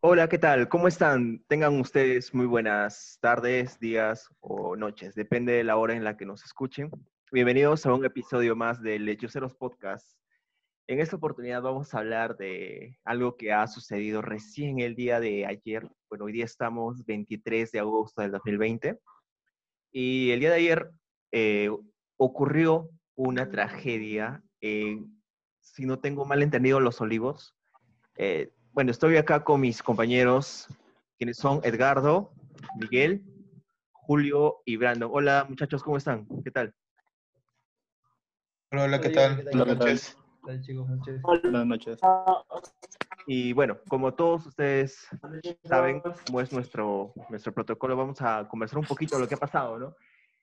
Hola, ¿qué tal? ¿Cómo están? Tengan ustedes muy buenas tardes, días o noches, depende de la hora en la que nos escuchen. Bienvenidos a un episodio más de Lechoceros Podcast. En esta oportunidad vamos a hablar de algo que ha sucedido recién el día de ayer. Bueno, hoy día estamos 23 de agosto del 2020 y el día de ayer eh, ocurrió una tragedia en, si no tengo mal entendido, Los Olivos. Eh, bueno, estoy acá con mis compañeros, quienes son Edgardo, Miguel, Julio y Brandon. Hola muchachos, ¿cómo están? ¿Qué tal? Hola, hola, ¿qué tal? Buenas noches. Buenas noches. Y bueno, como todos ustedes saben, como es nuestro, nuestro protocolo, vamos a conversar un poquito de lo que ha pasado, ¿no?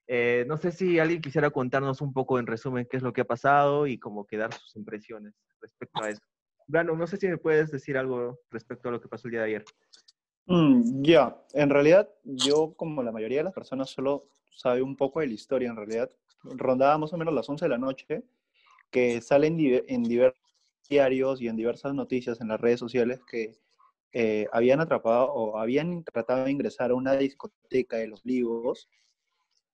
Eh, no sé si alguien quisiera contarnos un poco en resumen qué es lo que ha pasado y cómo quedar sus impresiones respecto a eso. Brandon, no sé si me puedes decir algo respecto a lo que pasó el día de ayer. Mm, ya, en realidad yo como la mayoría de las personas solo sabe un poco de la historia, en realidad rondaba más o menos las 11 de la noche, que salen en diversos diarios y en diversas noticias en las redes sociales que eh, habían atrapado o habían tratado de ingresar a una discoteca de los Olivos,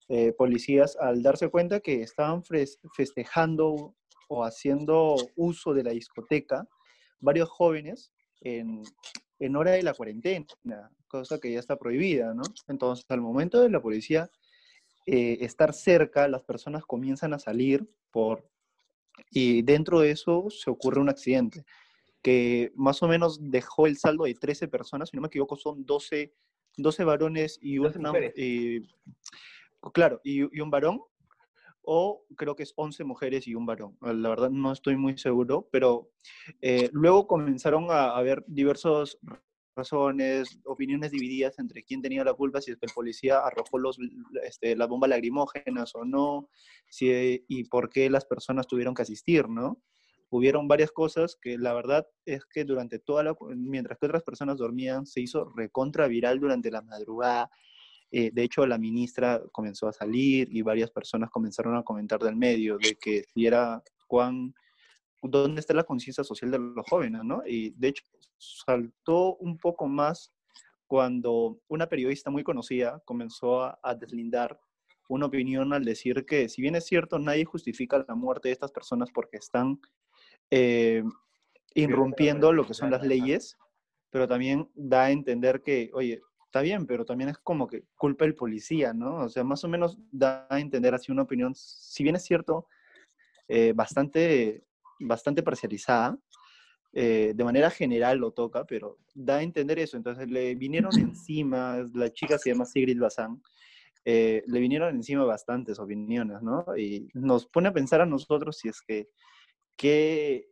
eh, policías al darse cuenta que estaban festejando o haciendo uso de la discoteca, varios jóvenes en, en hora de la cuarentena, cosa que ya está prohibida, ¿no? Entonces, al momento de la policía eh, estar cerca, las personas comienzan a salir por... Y dentro de eso se ocurre un accidente que más o menos dejó el saldo de 13 personas, si no me equivoco, son 12, 12 varones y una... Eh, claro, y, y, un varón, o creo que es 11 mujeres y un varón. La verdad no estoy muy seguro, pero eh, luego comenzaron a haber diversos razones, opiniones divididas entre quién tenía la culpa, si es que el policía arrojó los, este, las bombas lacrimógenas o no, si, y por qué las personas tuvieron que asistir, ¿no? Hubieron varias cosas que la verdad es que durante toda la, mientras que otras personas dormían, se hizo recontra viral durante la madrugada. Eh, de hecho, la ministra comenzó a salir y varias personas comenzaron a comentar del medio de que si era cuán dónde está la conciencia social de los jóvenes, ¿no? Y de hecho saltó un poco más cuando una periodista muy conocida comenzó a, deslindar una opinión al decir que, si bien es cierto, nadie justifica la muerte de estas personas porque están eh, irrumpiendo lo que son las leyes, pero también da a entender que, oye, está bien, pero también es como que culpa el policía, ¿no? O sea, más o menos da a entender así una opinión, si bien es cierto, eh, bastante bastante parcializada. Eh, de manera general lo toca, pero da a entender eso. Entonces le vinieron encima, la chica se llama Sigrid Bazán, eh, le vinieron encima bastantes opiniones, ¿no? Y nos pone a pensar a nosotros si es que, que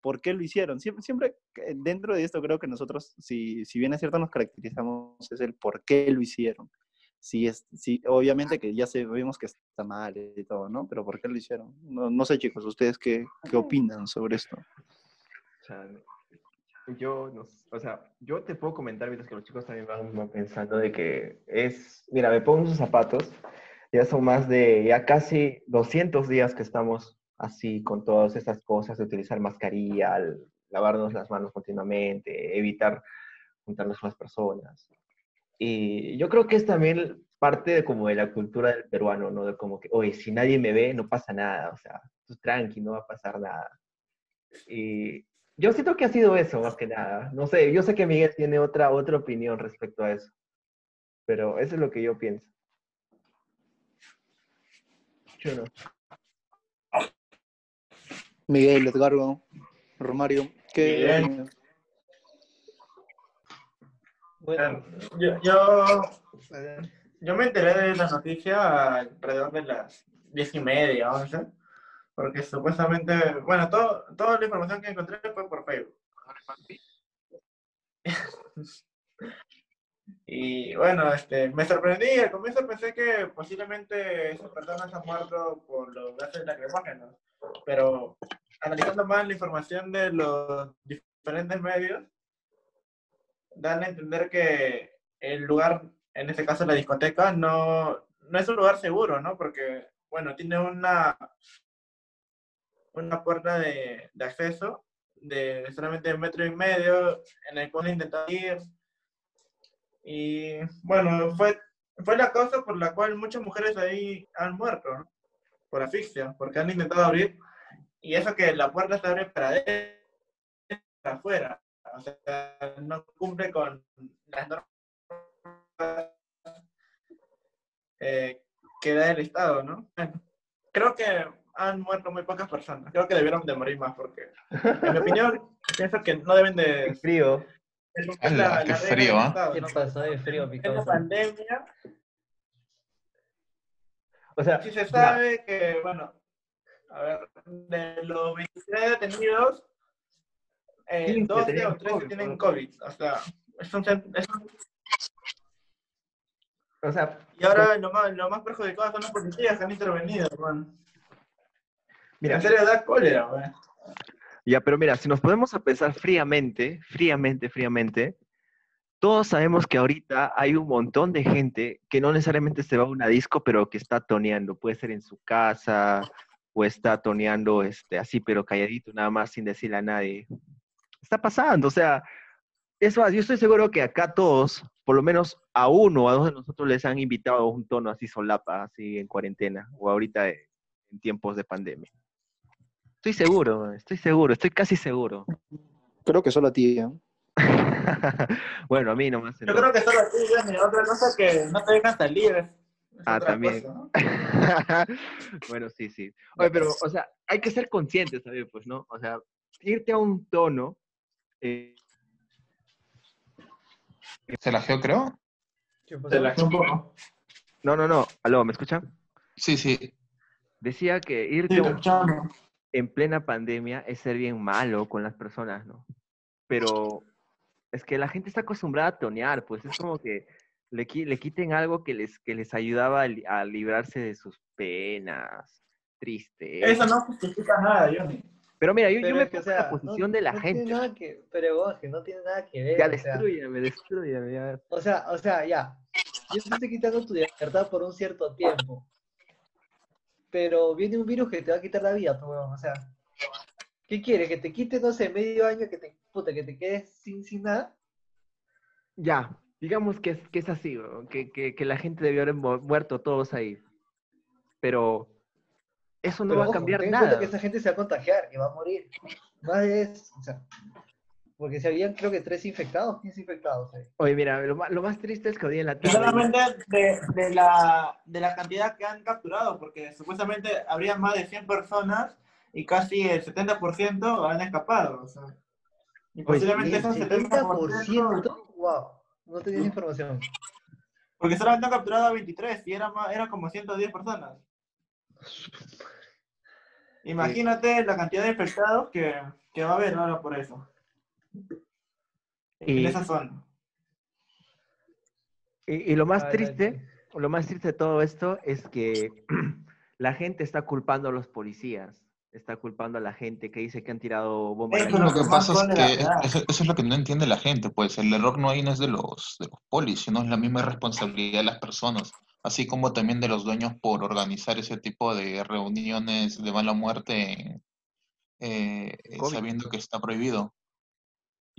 ¿por qué lo hicieron? Siempre, siempre dentro de esto creo que nosotros, si, si bien es cierto, nos caracterizamos es el por qué lo hicieron sí, es, sí, obviamente que ya sabemos que está mal y todo, ¿no? Pero ¿por qué lo hicieron? No, no sé, chicos, ¿ustedes qué, qué opinan sobre esto? Yo, no, o sea, yo te puedo comentar mientras que los chicos también van pensando de que es, mira, me pongo sus zapatos, ya son más de, ya casi 200 días que estamos así con todas estas cosas de utilizar mascarilla, lavarnos las manos continuamente, evitar juntarnos con las personas. Y yo creo que es también parte de como de la cultura del peruano, ¿no? De como que, oye, si nadie me ve, no pasa nada, o sea, tú tranqui, no va a pasar nada. Y yo siento que ha sido eso, más que nada. No sé, yo sé que Miguel tiene otra, otra opinión respecto a eso, pero eso es lo que yo pienso. Yo no. Miguel, Edgardo, Romario, ¿qué? Bueno, yo, yo, yo, me enteré de la noticia alrededor de las diez y media, once, porque supuestamente, bueno, todo, toda la información que encontré fue por Facebook. Y bueno, este, me sorprendí, al comienzo pensé que posiblemente esas personas han muerto por los gases lacrimógenos, pero analizando más la información de los diferentes medios, dan a entender que el lugar, en este caso la discoteca, no, no es un lugar seguro, ¿no? Porque, bueno, tiene una, una puerta de, de acceso de solamente un metro y medio en el cual intentar ir. Y bueno, fue, fue la causa por la cual muchas mujeres ahí han muerto, ¿no? por asfixia, porque han intentado abrir y eso que la puerta se abre para afuera, o sea, no cumple con las normas eh, que da el Estado, ¿no? Creo que han muerto muy pocas personas. Creo que debieron de morir más porque, en mi opinión, pienso que no deben de... Frío. Es Ala, qué regla frío, ¿ah? ¿Qué ¿no? pasó de frío, mi En la causa? pandemia, O sea, sí se sabe que, bueno, a ver, de los 23 detenidos, eh, 15 12 tenían o 13 COVID, tienen. COVID. O sea, es un, es un- o sea, y ahora lo más, lo más perjudicado son los policías que han intervenido, hermano. mira, En serio, da cólera, güey. Ya, pero mira, si nos podemos a pensar fríamente, fríamente, fríamente, todos sabemos que ahorita hay un montón de gente que no necesariamente se va a una disco, pero que está toneando. Puede ser en su casa o está toneando este, así, pero calladito, nada más sin decirle a nadie. Está pasando, o sea, eso, yo estoy seguro que acá todos, por lo menos a uno o a dos de nosotros les han invitado a un tono así solapa, así en cuarentena, o ahorita en tiempos de pandemia. Estoy seguro, estoy seguro, estoy casi seguro. Creo que solo a ti, ¿eh? bueno, a mí nomás. Yo creo que solo así, güey, y otra cosa que no te dejan salir. es- Ah, también. cosa, ¿no? bueno, sí, sí. Oye, pero, o sea, hay que ser conscientes, ¿sabes? Pues, ¿no? O sea, irte a un tono. eh, ¿Se la geo, creo? ¿Qué pasó? Te la un poco. no, no, no. Aló, ¿me escuchan? Sí, sí. Decía que irte Sí, a un. En plena pandemia es ser bien malo con las personas, ¿no? Pero es que la gente está acostumbrada a tonear, pues es como que le, le quiten algo que les, que les ayudaba a, li- a librarse de sus penas, triste. Eso no justifica nada, Johnny. Pero mira, yo, yo Pero me es que, o pongo en la posición no- de la no gente. Tiene nada que, pero es que no tiene nada que ver. Ya, o sea, destruyame, destruyame. ya. O sea, o sea, ya. Yo te estoy quitando tu libertad por un cierto tiempo. Pero viene un virus que te va a quitar la vida, pues, weón. O sea, ¿qué quieres? ¿Que te quite, no sé, medio año, que te, puta, que te quedes sin, sin nada? Ya, digamos que es, que es así, que, que, que la gente debió haber mu- muerto todos ahí. Pero eso no Pero va a ojo, cambiar ten nada. que esa gente se va a contagiar, que va a morir. Más eso, o sea. Porque si habían, creo que tres infectados, 15 infectados. eh. Oye, mira, lo, ma- lo más triste es que hoy en la tarde... solamente de, de, la, de la cantidad que han capturado, porque supuestamente habría más de 100 personas y casi el 70% han escapado. O sea, y posiblemente El esos 70%, 70%, wow, no tenía información. porque solamente han capturado a 23 y era, más, era como 110 personas. Imagínate la cantidad de infectados que, que va a haber ahora por eso. En Y, esa zona. y- y lo más triste, lo más triste de todo esto es que la gente está culpando a los policías. Está culpando a la gente que dice que han tirado bombas. Eso Lo lo que pasa es que eso, es lo que no entiende la gente, pues el error no ahí no es de los, de los polis, sino es la misma responsabilidad de las personas, así como también de los dueños por organizar ese tipo de reuniones de mala muerte eh, sabiendo que está prohibido.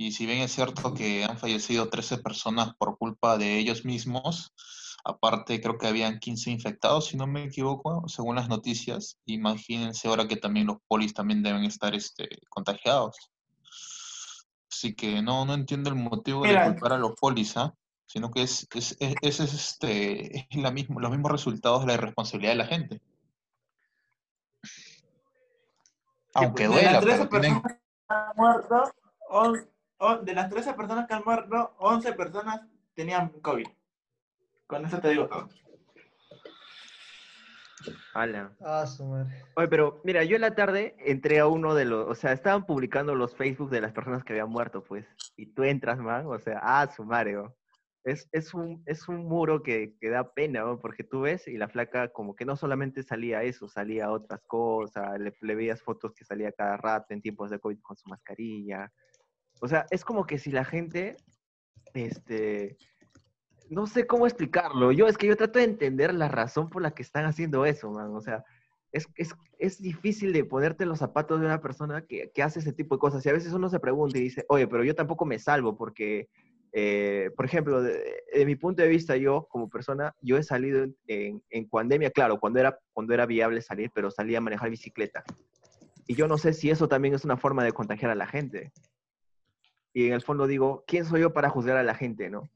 Y si bien es cierto que han fallecido 13 personas por culpa de ellos mismos, aparte creo que habían 15 infectados, si no me equivoco, según las noticias. Imagínense ahora que también los polis también deben estar este, contagiados. Así que no, no entiendo el motivo Mira. de culpar a los polis, ¿ah? Sino que es, es, es, es, este, es la mismo, los mismos resultados de la irresponsabilidad de la gente. Aunque pues, de duela, las 13 pero tienen, personas on- on- de las 13 personas que han muerto, 11 personas tenían COVID. Con eso te digo todo. Ala. Ah, su madre. Oye, pero mira, yo en la tarde entré a uno de los, o sea, estaban publicando los Facebook de las personas que habían muerto, pues, y tú entras, man, o sea, ah, su Mario. Es, es, un, es un muro que, que da pena, ¿no? porque tú ves y la flaca como que no solamente salía eso, salía otras cosas, le, le veías fotos que salía cada rato en tiempos de COVID con su mascarilla. O sea, es como que si la gente, este, no sé cómo explicarlo. Yo es que yo trato de entender la razón por la que están haciendo eso, man. O sea, es, es, es difícil de ponerte en los zapatos de una persona que, que hace ese tipo de cosas. Y a veces uno se pregunta y dice, oye, pero yo tampoco me salvo porque, eh, por ejemplo, de, mi punto de vista, yo como persona, yo he salido en, en, en pandemia, claro, cuando era, cuando era viable salir, pero salía a manejar bicicleta. Y yo no sé si eso también es una forma de contagiar a la gente. Y en el fondo digo, ¿quién soy yo para juzgar a la gente, no?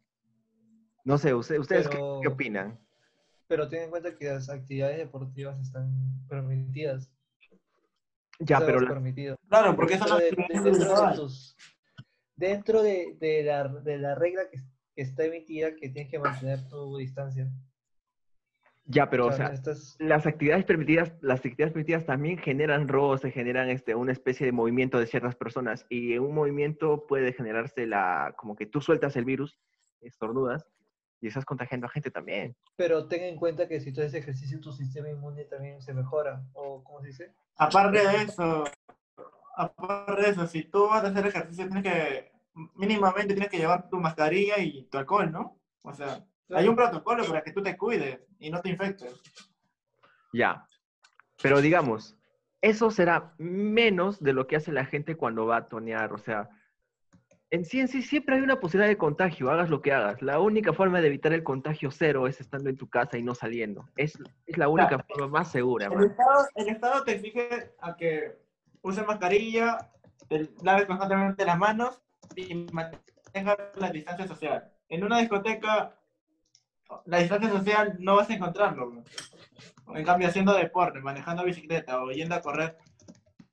No sé, usted- ¿ustedes qué- Pero- qué, opinan? Pero ten en cuenta que las actividades deportivas están permitidas. Ya, pero es la- permitido. Claro, porque eso dentro no de, es de- dentro de tus- dentro de, de la, de la regla que, que está emitida que tienes que mantener tu distancia. Ya, pero o sea, las actividades permitidas, las actividades permitidas también generan roce, generan este, una especie de movimiento de ciertas personas y en un movimiento puede generarse la, como que tú sueltas el virus, estornudas y estás contagiando a gente también. pero ten en cuenta que si tú haces ejercicio, tu sistema inmune también se mejora. ¿O cómo se dice? Aparte de eso, aparte de eso, si tú vas a hacer ejercicio, tienes que, mínimamente tienes que llevar tu mascarilla y tu alcohol, ¿no? O sea, hay un protocolo para que tú te cuides y no te infectes. Ya. Pero digamos, eso será menos de lo que hace la gente cuando va a tonear. O sea, en sí, en sí, siempre hay una posibilidad de contagio, hagas lo que hagas. La única forma de evitar el contagio cero es estando en tu casa y no saliendo. Es, es la única forma más segura, El. Estado, el Estado te exige a que uses mascarilla, te laves constantemente las manos y mantengas la distancia social. En una discoteca, la distancia social no vas a encontrarlo. bro. En cambio, haciendo deporte, manejando bicicleta o yendo a correr,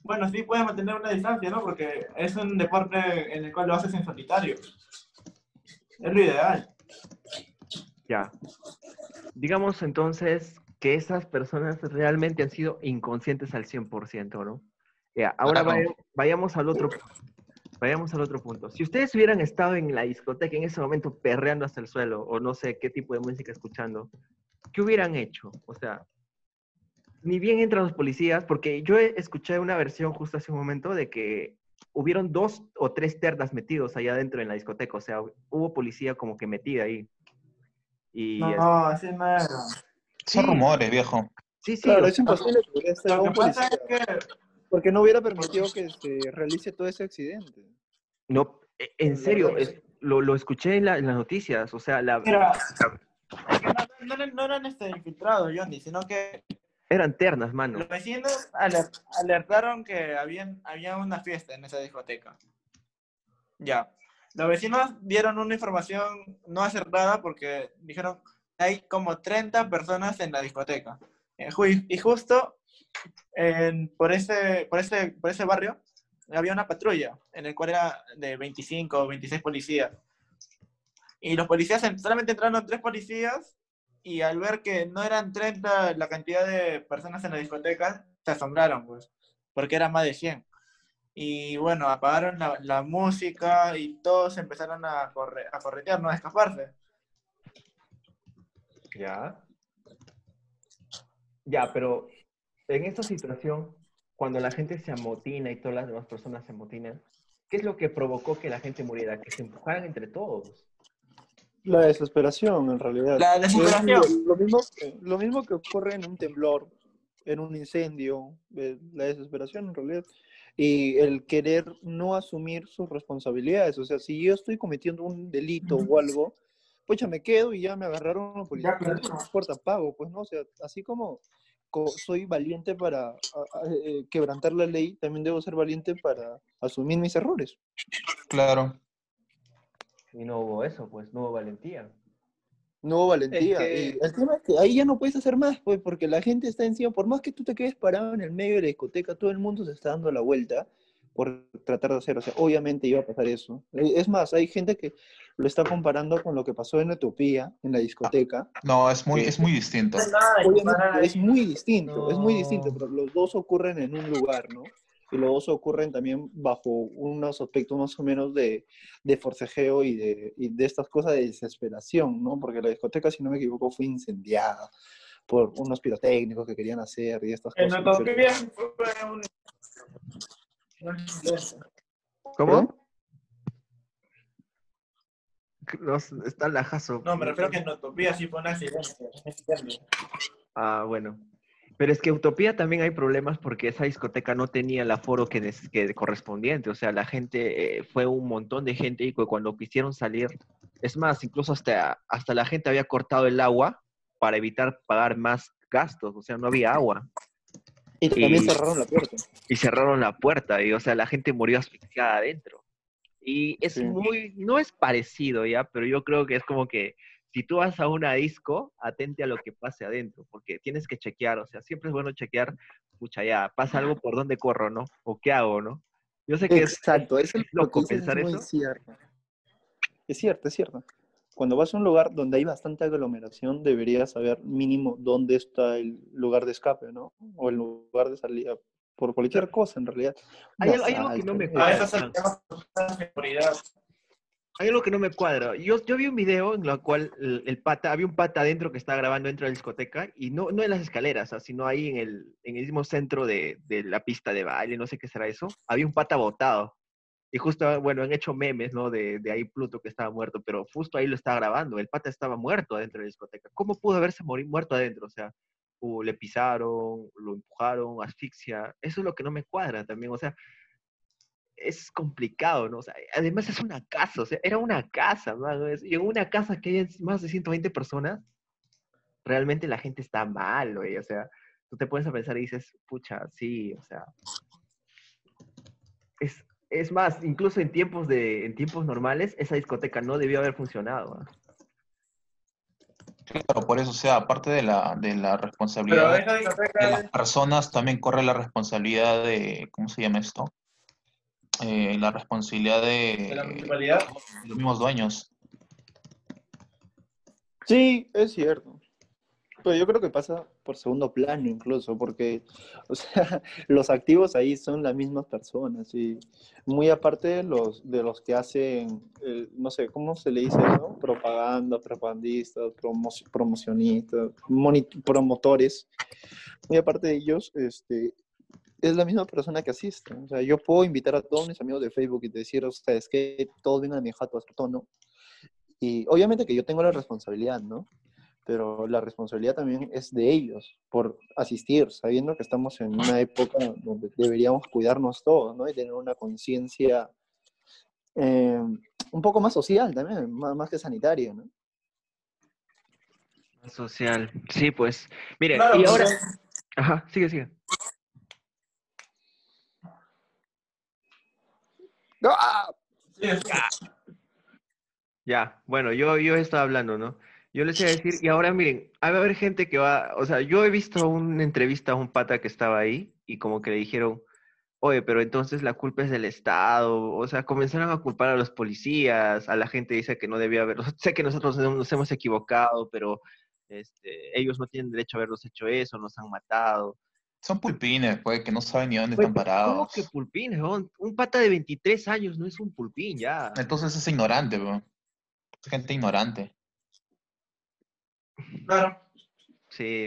bueno, sí puedes mantener una distancia, ¿no? Porque es un deporte en el cual lo haces en solitario. Es lo ideal. Ya. Digamos entonces que esas personas realmente han sido inconscientes al 100%, ¿no? Ya, ahora Claro. vaya- vayamos al otro Vayamos al otro punto. Si ustedes hubieran estado en la discoteca en ese momento perreando hasta el suelo, o no sé qué tipo de música escuchando, ¿qué hubieran hecho? O sea, ni bien entran los policías, porque yo he- escuché una versión justo hace un momento de que hubieron dos o tres terdas metidos allá adentro en la discoteca, o sea, hubo policía como que metida ahí. Y No, es- no, así no era. Sí. Son rumores, viejo. sí, sí, Claro, o es imposible que que pasa es que porque no hubiera permitido que se realice todo ese accidente. no, e- en serio, es- lo, lo escuché en, la- en las noticias, o sea, la, que no, no eran- no eran este, infiltrados, Johnny, sino que eran ternas, mano. los vecinos aler- alertaron que habían, había una fiesta en esa discoteca. Ya. Los vecinos dieron una información no acertada porque dijeron hay como 30 personas en la discoteca. Eh, Y justo en- por, ese, por, ese, por ese barrio había una patrulla en el cual era de 25 o 26 policías. Y los policías, en- solamente entraron tres policías y al ver que no eran 30 la cantidad de personas en la discoteca, se asombraron, pues, porque eran más de 100. Y bueno, apagaron la, la música y todos empezaron a, correr, a corretear, no a escaparse. Ya. Ya, pero en esta situación, cuando la gente se amotina y todas las demás personas se amotinan, ¿qué es lo que provocó que la gente muriera? Que se empujaran entre todos. La desesperación, en realidad. La Es desesperación. Lo, lo mismo, que- lo mismo que ocurre en un temblor, en un incendio, eh, la desesperación en realidad. Y el querer no asumir sus responsabilidades. O sea, si yo estoy cometiendo un delito o algo, pues ya me quedo y ya me agarraron los policías. claro. No importa, pago, pues no. O sea, así como co- soy valiente para a- a- eh, quebrantar la ley, también debo ser valiente para asumir mis errores. Claro. Y no hubo eso, pues, no hubo valentía. No hubo valentía. que- Y el tema es que ahí ya no puedes hacer más, pues, porque la gente está encima. Por más que tú te quedes parado en el medio de la discoteca, todo el mundo se está dando la vuelta, por tratar de hacer. O sea, obviamente iba a pasar eso. Eh, Es más, hay gente que lo está comparando con lo que pasó en Utopía, en la discoteca. No, es muy, es muy distinto. No es muy distinto, es muy No. distinto, pero los dos ocurren en un lugar, ¿no? Y los dos ocurren también bajo unos aspectos más o menos de, de forcejeo y de, y de estas cosas de desesperación, ¿no? Porque la discoteca, si no me equivoco, fue incendiada por unos pirotécnicos que querían hacer y estas En cosas. Utopía fue un... ¿Cómo? No, está lajazo. No, me refiero que en Utopía sí fue un accidente. Ah, bueno. Pero es que Utopía también hay problemas porque esa discoteca no tenía el aforo que, que correspondiente. O sea, la gente, eh, fue un montón de gente y cu- cuando quisieron salir, es más, incluso hasta, hasta la gente había cortado el agua para evitar pagar más gastos. O sea, no había agua. Y también y- cerraron la puerta. Y cerraron la puerta y, o sea, la gente murió asfixiada adentro. Y es Sí. muy, no es parecido ya, pero yo creo que es como que si tú vas a una disco, atente a lo que pase adentro, porque tienes que chequear, o sea, siempre es bueno chequear, pucha, ya, pasa algo por dónde corro, ¿no? O qué hago, ¿no? Yo sé que es, Exacto, eso es lo loco pensar es eso. cierto. Es cierto, es cierto. Cuando vas a un lugar donde hay bastante aglomeración, deberías saber mínimo dónde está el lugar de escape, ¿no? O el lugar de salida, por cualquier cosa en realidad. Hay algo- hay algo que no me asalto, A cuadra. hay algo que no me cuadra. Yo, yo vi un video en el cual el, el pata, había un pata adentro que estaba grabando dentro de la discoteca y no, no en las escaleras, ah, sino ahí en el, en el mismo centro de, de la pista de baile, no sé qué será eso. Había un pata botado. Y justo, bueno, han hecho memes, ¿no? De, de ahí Pluto que estaba muerto, pero justo ahí lo estaba grabando. El pata estaba muerto adentro de la discoteca. ¿Cómo pudo haberse morir muerto adentro? O sea, o le pisaron, lo empujaron, asfixia. Eso es lo que no me cuadra también. O sea, es complicado, ¿no? O sea, además es una casa, o sea, era una casa, mano, Y en una casa que hay más de 120 personas, realmente la gente está mal, güey. O sea, tú te pones a pensar y dices, pucha, sí, o sea. Es, es más, incluso en tiempos, de, en tiempos normales, esa discoteca no debió haber funcionado. ¿ah? Claro, por eso, o sea, aparte de la, de la responsabilidad esa de discoteca las es- personas, también corre la responsabilidad de, ¿cómo se llama esto? Eh, la responsabilidad de la de municipalidad. los mismos dueños. Sí, es cierto. Pero yo creo que pasa por segundo plano incluso, porque, o sea, los activos ahí son las mismas personas y muy aparte de los, de los que hacen, el- no sé, ¿cómo se le dice eso? Propaganda, propagandistas, promo- promocionistas, promotores. Muy aparte de ellos, este, es la misma persona que asiste. O sea, yo puedo invitar a todos mis amigos de Facebook y decir, ustedes que todos vengan a mi jato a su tono. Y obviamente que yo tengo la responsabilidad, ¿no? Pero la responsabilidad también es de ellos por asistir, sabiendo que estamos en una época donde deberíamos cuidarnos todos, ¿no? Y tener una conciencia eh, un poco más social también, más, más que sanitaria, ¿no? Social. Sí, pues. Mire, Claro, y ahora. porque- Ajá, sigue, sigue. ¡Ah! sí, sí. Ya, bueno, yo, yo estaba hablando, ¿no? Yo les iba a decir, y ahora miren, va a haber gente que va, o sea, yo he visto una entrevista a un pata que estaba ahí y como que le dijeron, oye, pero entonces la culpa es del Estado, o sea, comenzaron a culpar a los policías, a la gente dice que no debía haber, sé que nosotros no- nos hemos equivocado, pero este, ellos no tienen derecho a habernos hecho eso, nos han matado. Son pulpines, pues, que no saben ni dónde están pero ¿Cómo parados. que pulpín? weón? Un pata de 23 años no es un pulpín, ya. Entonces es ignorante, bro. Gente ignorante. Claro. Sí.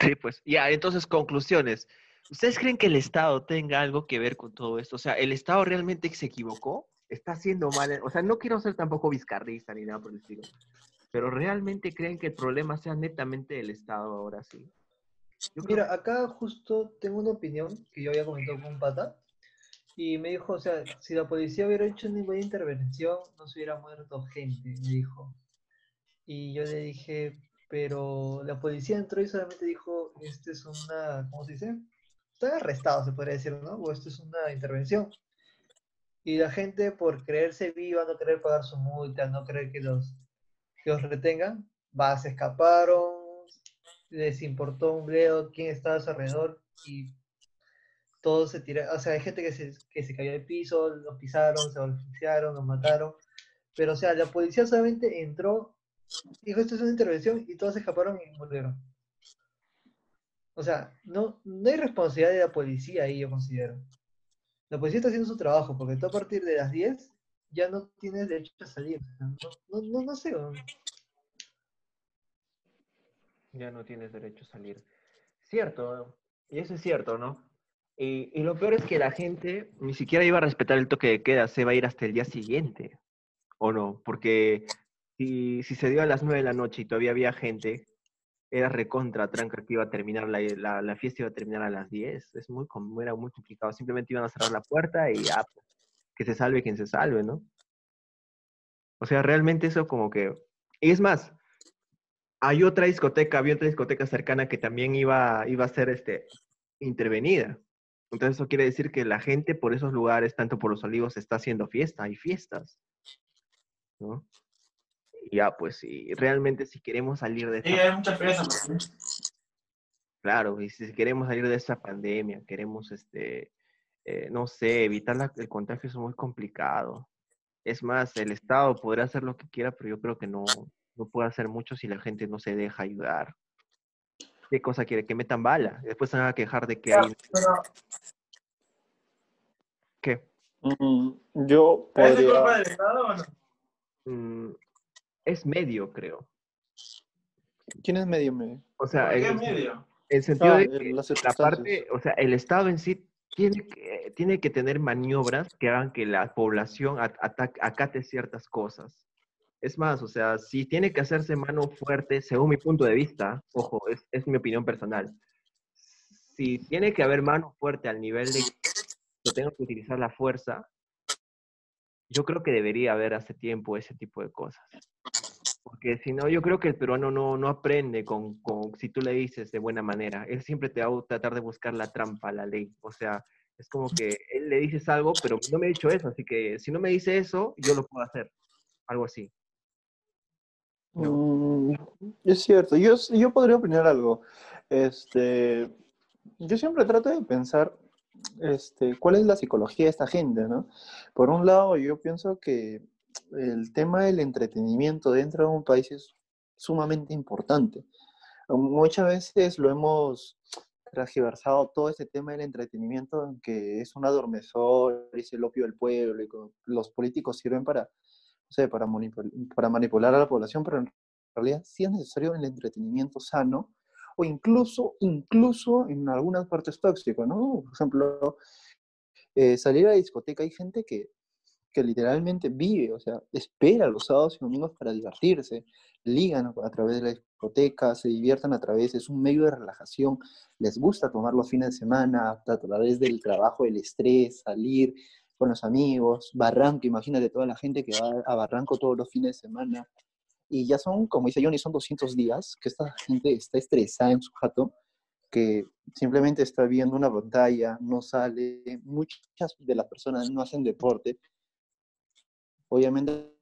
Sí, pues. Ya, entonces, conclusiones. ¿Ustedes creen que el Estado tenga algo que ver con todo esto? O sea, ¿el Estado realmente se equivocó? ¿Está haciendo mal? O sea, no quiero ser tampoco vizcarrista ni nada por el estilo. Pero ¿realmente creen que el problema sea netamente del Estado ahora sí? Yo creo- Mira, acá justo tengo una opinión que yo había comentado con un pata y me dijo, o sea, si la policía hubiera hecho ninguna intervención, no se hubiera muerto gente, me dijo. Y yo le dije, pero la policía entró y solamente dijo, este es una, ¿cómo se dice? Están arrestados, se podría decir, ¿no? O esto es una intervención. Y la gente, por creerse viva, no querer pagar su multa, no querer que los, que los retengan, va, se escaparon, les importó un bledo quién estaba a su alrededor y todos se tiraron, o sea, hay gente que se, que se cayó al piso, los pisaron, se asfixiaron, los mataron, pero o sea, la policía solamente entró, dijo esto es una intervención y todos escaparon y murieron. O sea, no, no hay responsabilidad de la policía ahí, yo considero. La policía está haciendo su trabajo, porque tú a partir de las 10 ya no tienes derecho a salir. No, no, no, no sé. Ya no tienes derecho a salir. Cierto, y eso es cierto, ¿no? Y, y lo peor es que la gente ni siquiera iba a respetar el toque de queda, se va a ir hasta el día siguiente, ¿o no? Porque si, se dio a las 9 de la noche y todavía había gente, era recontra tranca que iba a terminar, la, fiesta iba a terminar a las 10. Es muy, era muy complicado. Simplemente iban a cerrar la puerta y ya, pues, que se salve quien se salve, ¿no? O sea, realmente eso como que... Y es más, hay otra discoteca, había otra discoteca cercana que también iba, iba a ser este, intervenida. Entonces eso quiere decir que la gente por esos lugares, tanto por los olivos, está haciendo fiesta, hay fiestas. ¿no? Ya, pues, y realmente si queremos salir de Sí, esta hay muchas fiestas. ¿no? Claro, y si queremos salir de esta pandemia, queremos, este, eh, no sé, evitar la- el contagio es muy complicado. Es más, el Estado podrá hacer lo que quiera, pero yo creo que no, no puede hacer mucho si la gente no se deja ayudar. ¿Qué cosa quiere? Que metan bala. Después se van a quejar de que hay... Pero ¿Qué? Mm, yo ¿es de culpa podría... del Estado o no? Mm, es medio, creo. ¿Quién es medio medio? O sea, ¿Por en qué el, medio? sentido Ah, de que la parte, o sea, el Estado en sí tiene que, tiene que tener maniobras que hagan que la población acate ciertas cosas. Es más, o sea, si tiene que hacerse mano fuerte, según mi punto de vista, ojo, es, es mi opinión personal, si tiene que haber mano fuerte al nivel de que tengo que utilizar la fuerza, yo creo que debería haber hace tiempo ese tipo de cosas. Porque si no, yo creo que el peruano no, no aprende con, con, si tú le dices de buena manera. Él siempre te va a tratar de buscar la trampa, la ley. O sea, es como que él le dices algo, pero no me ha dicho eso. Así que si no me dice eso, yo lo puedo hacer. Algo así. ¿no? Mm, es cierto, yo, yo podría opinar algo. Este, yo siempre trato de pensar este, cuál es la psicología de esta gente, ¿no? Por un lado, yo pienso que el tema del entretenimiento dentro de un país es sumamente importante. Muchas veces lo hemos transgiversado todo este tema del entretenimiento en que es un adormecedor, es el opio del pueblo, los políticos sirven para, sé, para manipular a la población, pero en realidad sí es necesario el entretenimiento sano, o incluso, incluso en algunas partes tóxico, ¿no? Por ejemplo, eh, salir a la discoteca, hay gente que, que literalmente vive, o sea, espera los sábados y domingos para divertirse, ligan a, través de la discoteca, se diviertan a través, es un medio de relajación, les gusta tomar los fines de semana, a través del trabajo, el estrés, salir con los amigos, Barranco, imagínate toda la gente que va a Barranco todos los fines de semana, y ya son, como dice Johnny, son 200 días que esta gente está estresada en su jato, que simplemente está viendo una pantalla, no sale, muchas de las personas no hacen deporte. Obviamente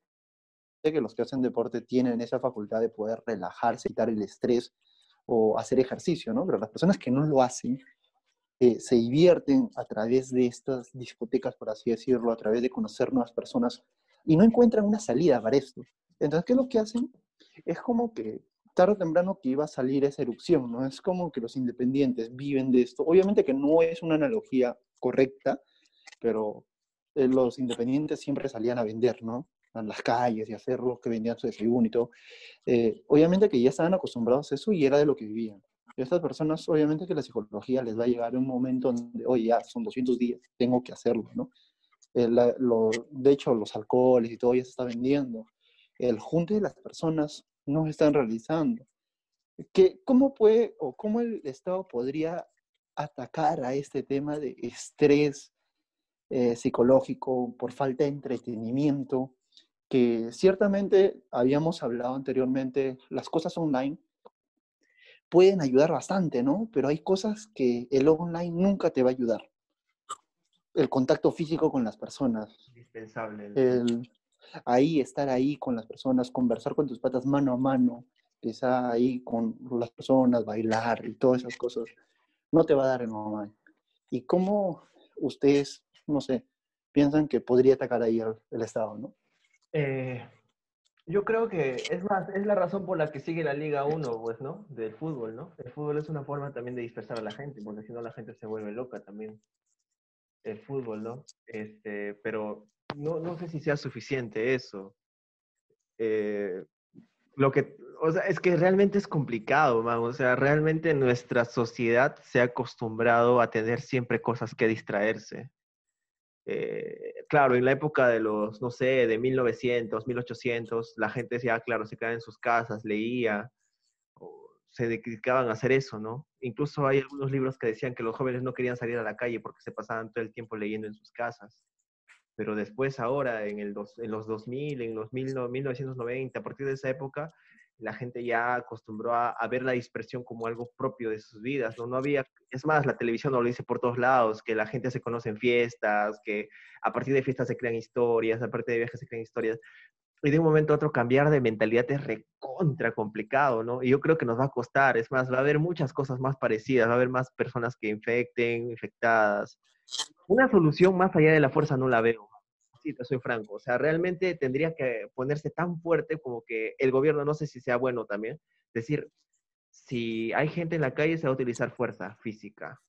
que los que hacen deporte tienen esa facultad de poder relajarse, quitar el estrés o hacer ejercicio, ¿no? Pero las personas que no lo hacen eh, se divierten a través de estas discotecas, por así decirlo, a través de conocer nuevas personas y no encuentran una salida para esto. Entonces, ¿qué es lo que hacen? Es como que tarde o temprano que iba a salir esa erupción, ¿no? Es como que los independientes viven de esto. Obviamente que no es una analogía correcta, pero eh, los independientes siempre salían a vender, ¿no? A las calles y hacer lo que vendían su desayuno y todo. Eh, obviamente que ya estaban acostumbrados a eso y era de lo que vivían. Y a estas personas, obviamente que la psicología les va a llegar un momento donde, oye, ya son 200 días, tengo que hacerlo, ¿no? Eh, la- lo- de hecho, los alcoholes y todo ya se está vendiendo. El junte de las personas no están realizando. ¿Qué, ¿Cómo puede o cómo el Estado podría atacar a este tema de estrés eh, psicológico por falta de entretenimiento? Que ciertamente habíamos hablado anteriormente, las cosas online pueden ayudar bastante, ¿no? Pero hay cosas que el online nunca te va a ayudar. El contacto físico con las personas, Indispensable. el- el ahí, estar ahí con las personas, conversar con tus patas mano a mano, estar ahí con las personas, bailar y todas esas cosas, no te va a dar el online. ¿Y cómo ustedes, no sé, piensan que podría atacar ahí el, el Estado, no? Eh, yo creo que es más, es la razón por la que sigue la Liga 1, pues, ¿no? Del fútbol, ¿no? El fútbol es una forma también de dispersar a la gente, porque si no la gente se vuelve loca también. El fútbol, ¿no? Este, pero no, no sé si sea suficiente eso. Eh, lo que, o sea, es que realmente es complicado, man. O sea, realmente nuestra sociedad se ha acostumbrado a tener siempre cosas que distraerse. Eh, claro, en la época de los, no sé, de 1900, 1800, la gente decía, claro, se quedaba en sus casas, leía, se dedicaban a hacer eso, ¿no? Incluso hay algunos libros que decían que los jóvenes no querían salir a la calle porque se pasaban todo el tiempo leyendo en sus casas. Pero después, ahora, en, el dos, en los 2000, en los 1990, a partir de esa época, la gente ya acostumbró a, a, ver la dispersión como algo propio de sus vidas, ¿no? No había, es más, la televisión lo dice por todos lados, que la gente se conoce en fiestas, que a partir de fiestas se crean historias, a partir de viajes se crean historias. Y de un momento a otro cambiar de mentalidad es recontra complicado, ¿no? Y yo creo que nos va a costar, es más, va a haber muchas cosas más parecidas, va a haber más personas que infecten, infectadas. Una solución más allá de la fuerza no la veo, sí, te soy franco. O sea, realmente tendría que ponerse tan fuerte como que el gobierno, no sé si sea bueno también, decir, si hay gente en la calle se va a utilizar fuerza física,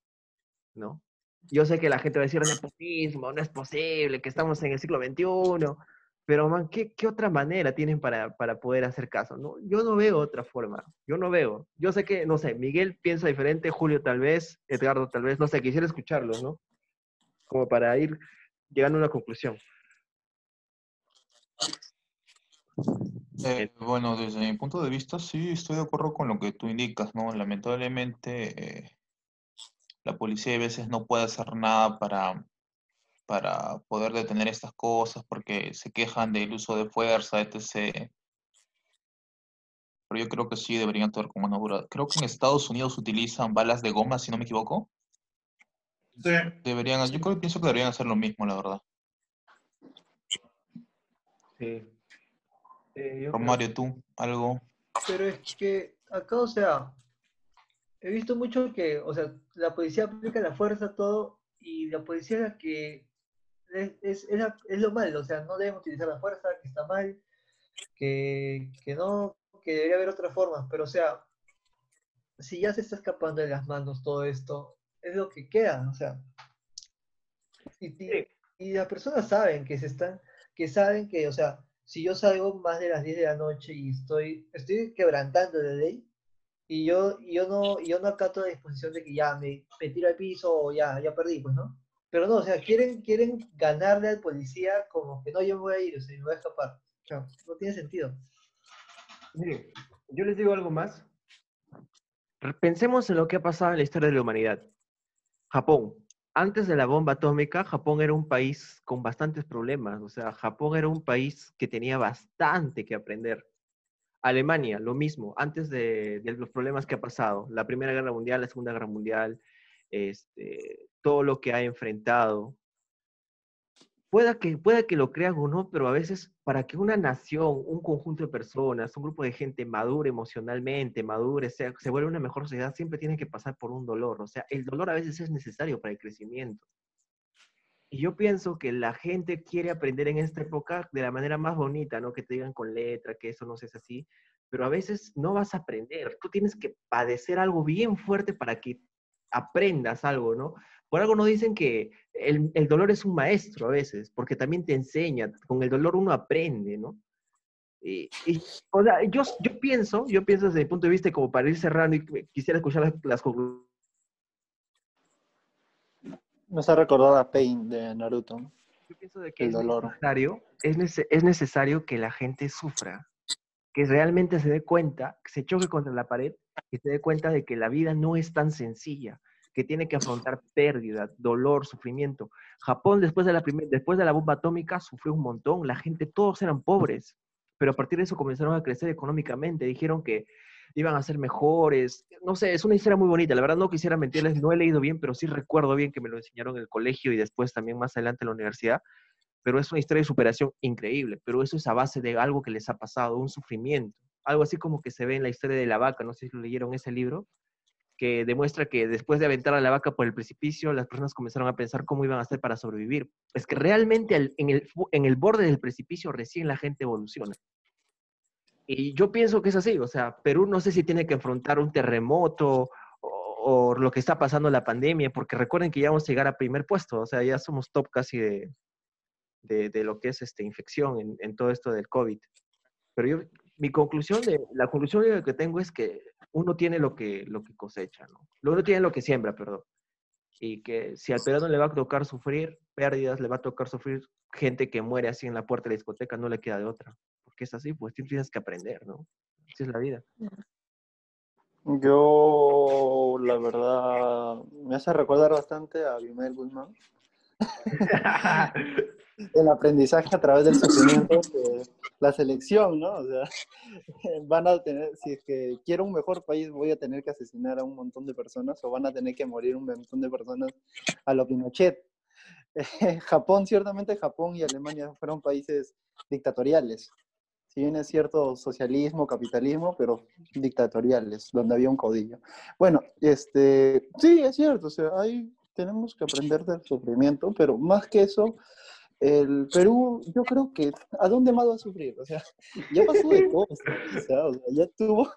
¿no? Yo sé que la gente va a decir nepotismo, no es posible, que estamos en el siglo XXI, pero man, ¿qué, qué otra manera tienen para, para, poder hacer caso? ¿no? Yo no veo otra forma, yo no veo. Yo sé que, no sé, Miguel piensa diferente, Julio tal vez, Edgardo tal vez, no sé, quisiera escucharlos, ¿no? Como para ir llegando a una conclusión. Eh, bueno, desde mi punto de vista, sí estoy de acuerdo con lo que tú indicas, ¿no? Lamentablemente, eh, la policía a veces no puede hacer nada para, para poder detener estas cosas porque se quejan del uso de fuerza, etc. Pero yo creo que sí deberían actuar como una dura. Creo que en Estados Unidos utilizan balas de goma, si no me equivoco. Sí. Deberían, yo creo, pienso que deberían hacer lo mismo, la verdad. Sí. Eh, yo Romario, tú, algo. Pero es que acá, o sea, he visto mucho que, o sea, la policía aplica la fuerza, todo, y la policía es la que es, es, es, la- es lo malo, o sea, no deben utilizar la fuerza, que está mal, que, que no, que debería haber otras formas, pero o sea, si ya se está escapando de las manos todo esto, es lo que queda, o sea. Y, y- Sí. y las personas saben que se están, que saben que, o sea, si yo salgo más de las 10 de la noche y estoy, estoy quebrantando la ley, y yo, y yo no, yo no acato la disposición de que ya me, me tiro al piso o ya, ya perdí, pues, ¿no? Pero no, o sea, quieren, quieren ganarle al policía como que no, yo me voy a ir, o sea, me voy a escapar. O sea, no tiene sentido. Miren, yo les digo algo más. Pensemos en lo que ha pasado en la historia de la humanidad. Japón. Antes de la bomba atómica, Japón era un país con bastantes problemas. O sea, Japón era un país que tenía bastante que aprender. Alemania, lo mismo, antes de, los problemas que ha pasado. La Primera Guerra Mundial, la Segunda Guerra Mundial, este, todo lo que ha enfrentado. Pueda que, pueda que lo crean o no, pero a veces para que una nación, un conjunto de personas, un grupo de gente madure emocionalmente, madure, sea, se vuelva una mejor sociedad, siempre tiene que pasar por un dolor. O sea, el dolor a veces es necesario para el crecimiento. Y yo pienso que la gente quiere aprender en esta época de la manera más bonita, ¿no? Que te digan con letra, que eso no es así, pero a veces no vas a aprender. Tú tienes que padecer algo bien fuerte para que aprendas algo, ¿no? Por algo nos dicen que el, el, dolor es un maestro a veces, porque también te enseña, con el dolor uno aprende, ¿no? Y, y o sea, yo, yo pienso, yo pienso desde mi punto de vista, como para ir cerrando y quisiera escuchar las, las conclusiones. Me ha recordado a Pain de Naruto. Yo pienso de que El es dolor. necesario, es, nece- es necesario que la gente sufra, que realmente se dé cuenta, que se choque contra la pared, que se dé cuenta de que la vida no es tan sencilla, que tiene que afrontar pérdida, dolor, sufrimiento. Japón después de la después de la bomba atómica sufrió un montón, la gente, todos eran pobres, pero a partir de eso comenzaron a crecer económicamente, dijeron que iban a ser mejores, no sé, es una historia muy bonita, la verdad no quisiera mentirles, no he leído bien, pero sí recuerdo bien que me lo enseñaron en el colegio y después también más adelante en la universidad, pero es una historia de superación increíble, pero eso es a base de algo que les ha pasado, un sufrimiento, algo así como que se ve en la historia de la vaca, no sé si lo leyeron ese libro, que demuestra que después de aventar a la vaca por el precipicio, las personas comenzaron a pensar cómo iban a hacer para sobrevivir. Es que realmente al- en, el, en el borde del precipicio recién la gente evoluciona. Y yo pienso que es así, o sea, Perú no sé si tiene que afrontar un terremoto o, o lo que está pasando la pandemia, porque recuerden que ya vamos a llegar a primer puesto, o sea, ya somos top casi de, de, de lo que es este, infección en, en todo esto del COVID. Pero yo, mi conclusión, de, la conclusión que tengo es que uno tiene lo que, lo que cosecha, ¿no? Uno tiene lo que siembra, perdón. Y que si al peruano le va a tocar sufrir pérdidas, le va a tocar sufrir gente que muere así en la puerta de la discoteca, no le queda de otra. Porque es así, pues tienes que aprender, ¿no? Así es la vida. Yo, la verdad, me hace recordar bastante a Bimel Guzmán. El aprendizaje a través del sufrimiento, la selección, ¿no? O sea, van a tener, si es que quiero un mejor país, voy a tener que asesinar a un montón de personas o van a tener que morir un montón de personas a lo Pinochet. Japón, ciertamente Japón y Alemania fueron países dictatoriales. Si bien es cierto socialismo, capitalismo, pero dictatoriales, donde había un caudillo. Bueno, este, sí, es cierto, o sea, ahí tenemos que aprender del sufrimiento, pero más que eso, el Perú, yo creo que, ¿a dónde más va a sufrir? O sea, ya pasó de todo, o sea, o sea, ya tuvo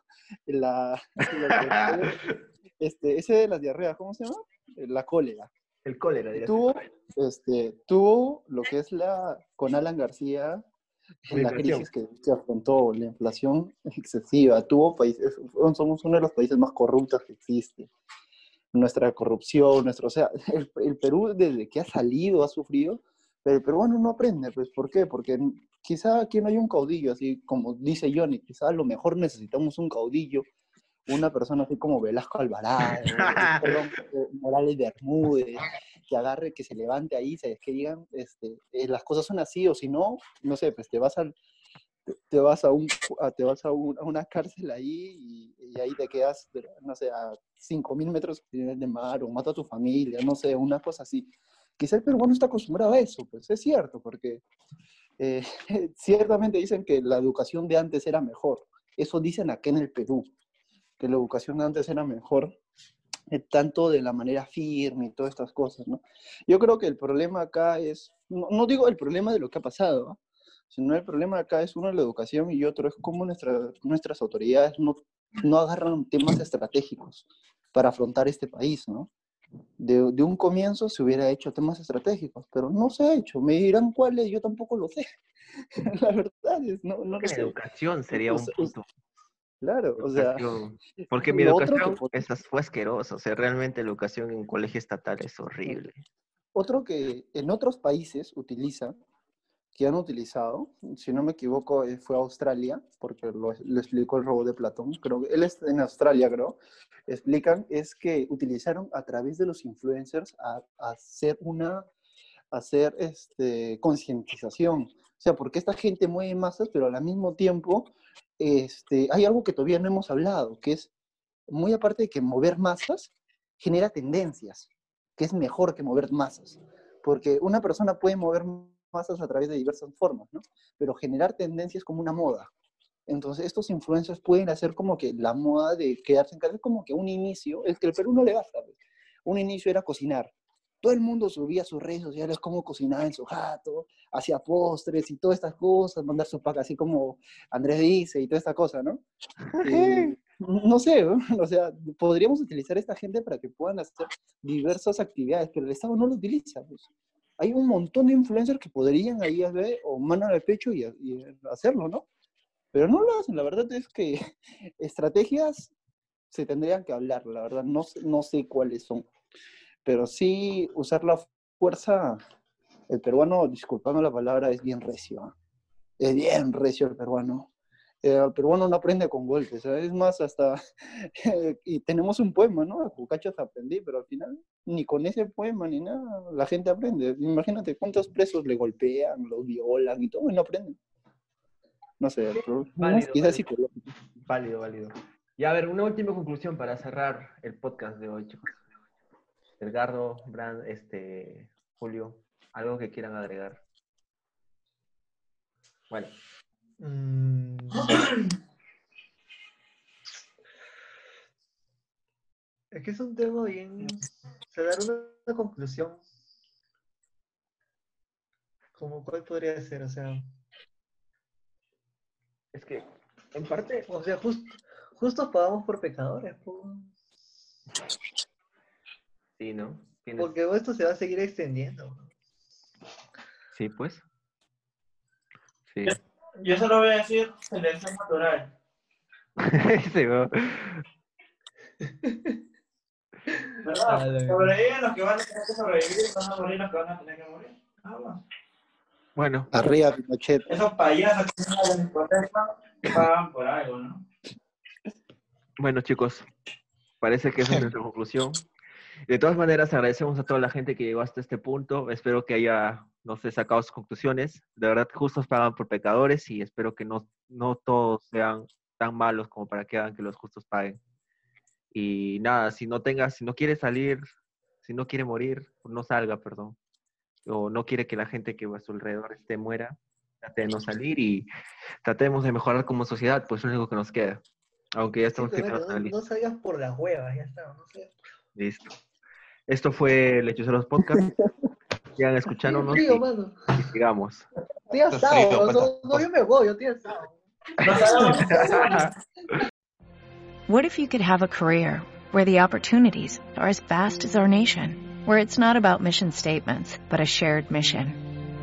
la, este, ese de las diarreas, ¿cómo se llama? La cólera. El cólera, dirás. Tuvo, este, tuvo lo que es la, con Alan García, La crisis que, que afrontó, la inflación excesiva, tuvo países, somos uno de los países más corruptos que existe. Nuestra corrupción, nuestro, o sea, el, el Perú desde que ha salido ha sufrido, pero el peruano no aprende, pues, ¿por qué? Porque quizá aquí no hay un caudillo, así como dice Johnny, quizá a lo mejor necesitamos un caudillo, una persona así como Velasco Alvarado, perdón, Morales Bermúdez, que agarre, que se levante ahí, se- que digan, este, eh, las cosas son así, o si no, no sé, pues te vas al, te- te vas a un, a- te vas a, un- a una cárcel ahí y, y ahí te quedas, no sé, a 5.000 metros de mar o mata a tu familia, no sé, una cosa así. Quizá el peruano está acostumbrado a eso, pues es cierto, porque eh, ciertamente dicen que la educación de antes era mejor. Eso dicen acá en el Perú, que la educación de antes era mejor, eh, tanto de la manera firme y todas estas cosas, ¿no? Yo creo que el problema acá es, no, no digo el problema de lo que ha pasado, sino el problema acá es uno la educación y otro es cómo nuestra- nuestras autoridades no, no agarran temas estratégicos para afrontar este país, ¿no? De, de un comienzo se hubiera hecho temas estratégicos, pero no se ha hecho. Me dirán cuáles, yo tampoco lo sé. la verdad es, no, no lo que la sé. educación sería un Us- us- punto. Claro, o sea. Porque mi que educación pod- esa fue asquerosa. O sea, realmente la educación en colegio estatal es horrible. Otro que en otros países utilizan, que han utilizado, si no me equivoco, eh, fue Australia, porque lo, lo explicó el robot de Platón, creo él es en Australia, creo, explican, es que utilizaron a través de los influencers a, a hacer una, a hacer este, concientización. O sea, porque esta gente mueve masas, pero al mismo tiempo este, hay algo que todavía no hemos hablado, que es, muy aparte de que mover masas, genera tendencias, que es mejor que mover masas. Porque una persona puede mover masas a través de diversas formas, ¿no? Pero generar tendencias como una moda. Entonces, estos influencers pueden hacer como que la moda de quedarse en casa, es como que un inicio, es que el Perú no le basta. pues. Un inicio era cocinar. Todo el mundo subía sus redes sociales cómo cocinaba en su jato, hacía postres y todas estas cosas, mandar su pack así como Andrés dice y toda esta cosa, ¿no? Eh, no sé, ¿no? o sea, podríamos utilizar a esta gente para que puedan hacer diversas actividades, pero el Estado no lo utiliza. pues. Hay un montón de influencers que podrían ahí hacer, o mano al pecho y, hacerlo, ¿no? Pero no lo hacen, la verdad es que estrategias se tendrían que hablar, la verdad, no, no sé cuáles son. Pero sí usar la fuerza, el peruano, disculpando la palabra, es bien recio. ¿ah? Es bien recio el peruano. Eh, el peruano no aprende con golpes, ¿sabes? es más, hasta, y tenemos un poema, ¿no? A Cucachos aprendí, pero al final ni con ese poema ni nada, la gente aprende. Imagínate cuántos presos le golpean, los violan y todo, y no aprenden. No sé, es Válido, quizás válido. psicológico. Válido, válido. Y a ver, una última conclusión para cerrar el podcast de hoy, chicos. Edgardo, Brand, este, Julio, algo que quieran agregar. Bueno, Mm, Es que es un tema bien. Se dar una, una conclusión. Como cuál podría ser, o sea. Es que, en parte, O sea, jus- justos pagamos por pecadores, po. sí, ¿no? Tienes- porque esto se va a seguir extendiendo. Sí, pues. Sí. Yo solo voy a decir selección natural. Sí, ¿no? ¿Verdad? Ah, Sobreviven los que van a tener que sobrevivir, van a morir los que van a tener que morir. Nada más. Bueno, Arriba, Pinochet. Esos payasos que tienen la discoteca pagan por algo, ¿no? bueno, chicos. Parece que esa es nuestra conclusión. De todas maneras, agradecemos a toda la gente que llegó hasta este punto. Espero que haya, no sé, sacado sus conclusiones. De verdad, justos pagan por pecadores y espero que no, no todos sean tan malos como para que hagan que los justos paguen. Y nada, si no tengas, si no quiere salir, si no quiere morir, no salga, perdón. O no quiere que la gente que a su alrededor esté muera, trate de no salir y tratemos de mejorar como sociedad, pues es lo único que nos queda. Aunque ya estamos no, no salgas por las huevas, ya está. No salgas Listo. Esto fue Lechuceros Podcast. Sigan escuchándonos Frío, y, y sigamos. Estoy asado, frío, no, no, yo me voy, yo estoy asado. What if you could have a career where the opportunities are as vast as our nation, where it's not about mission statements, but a shared mission?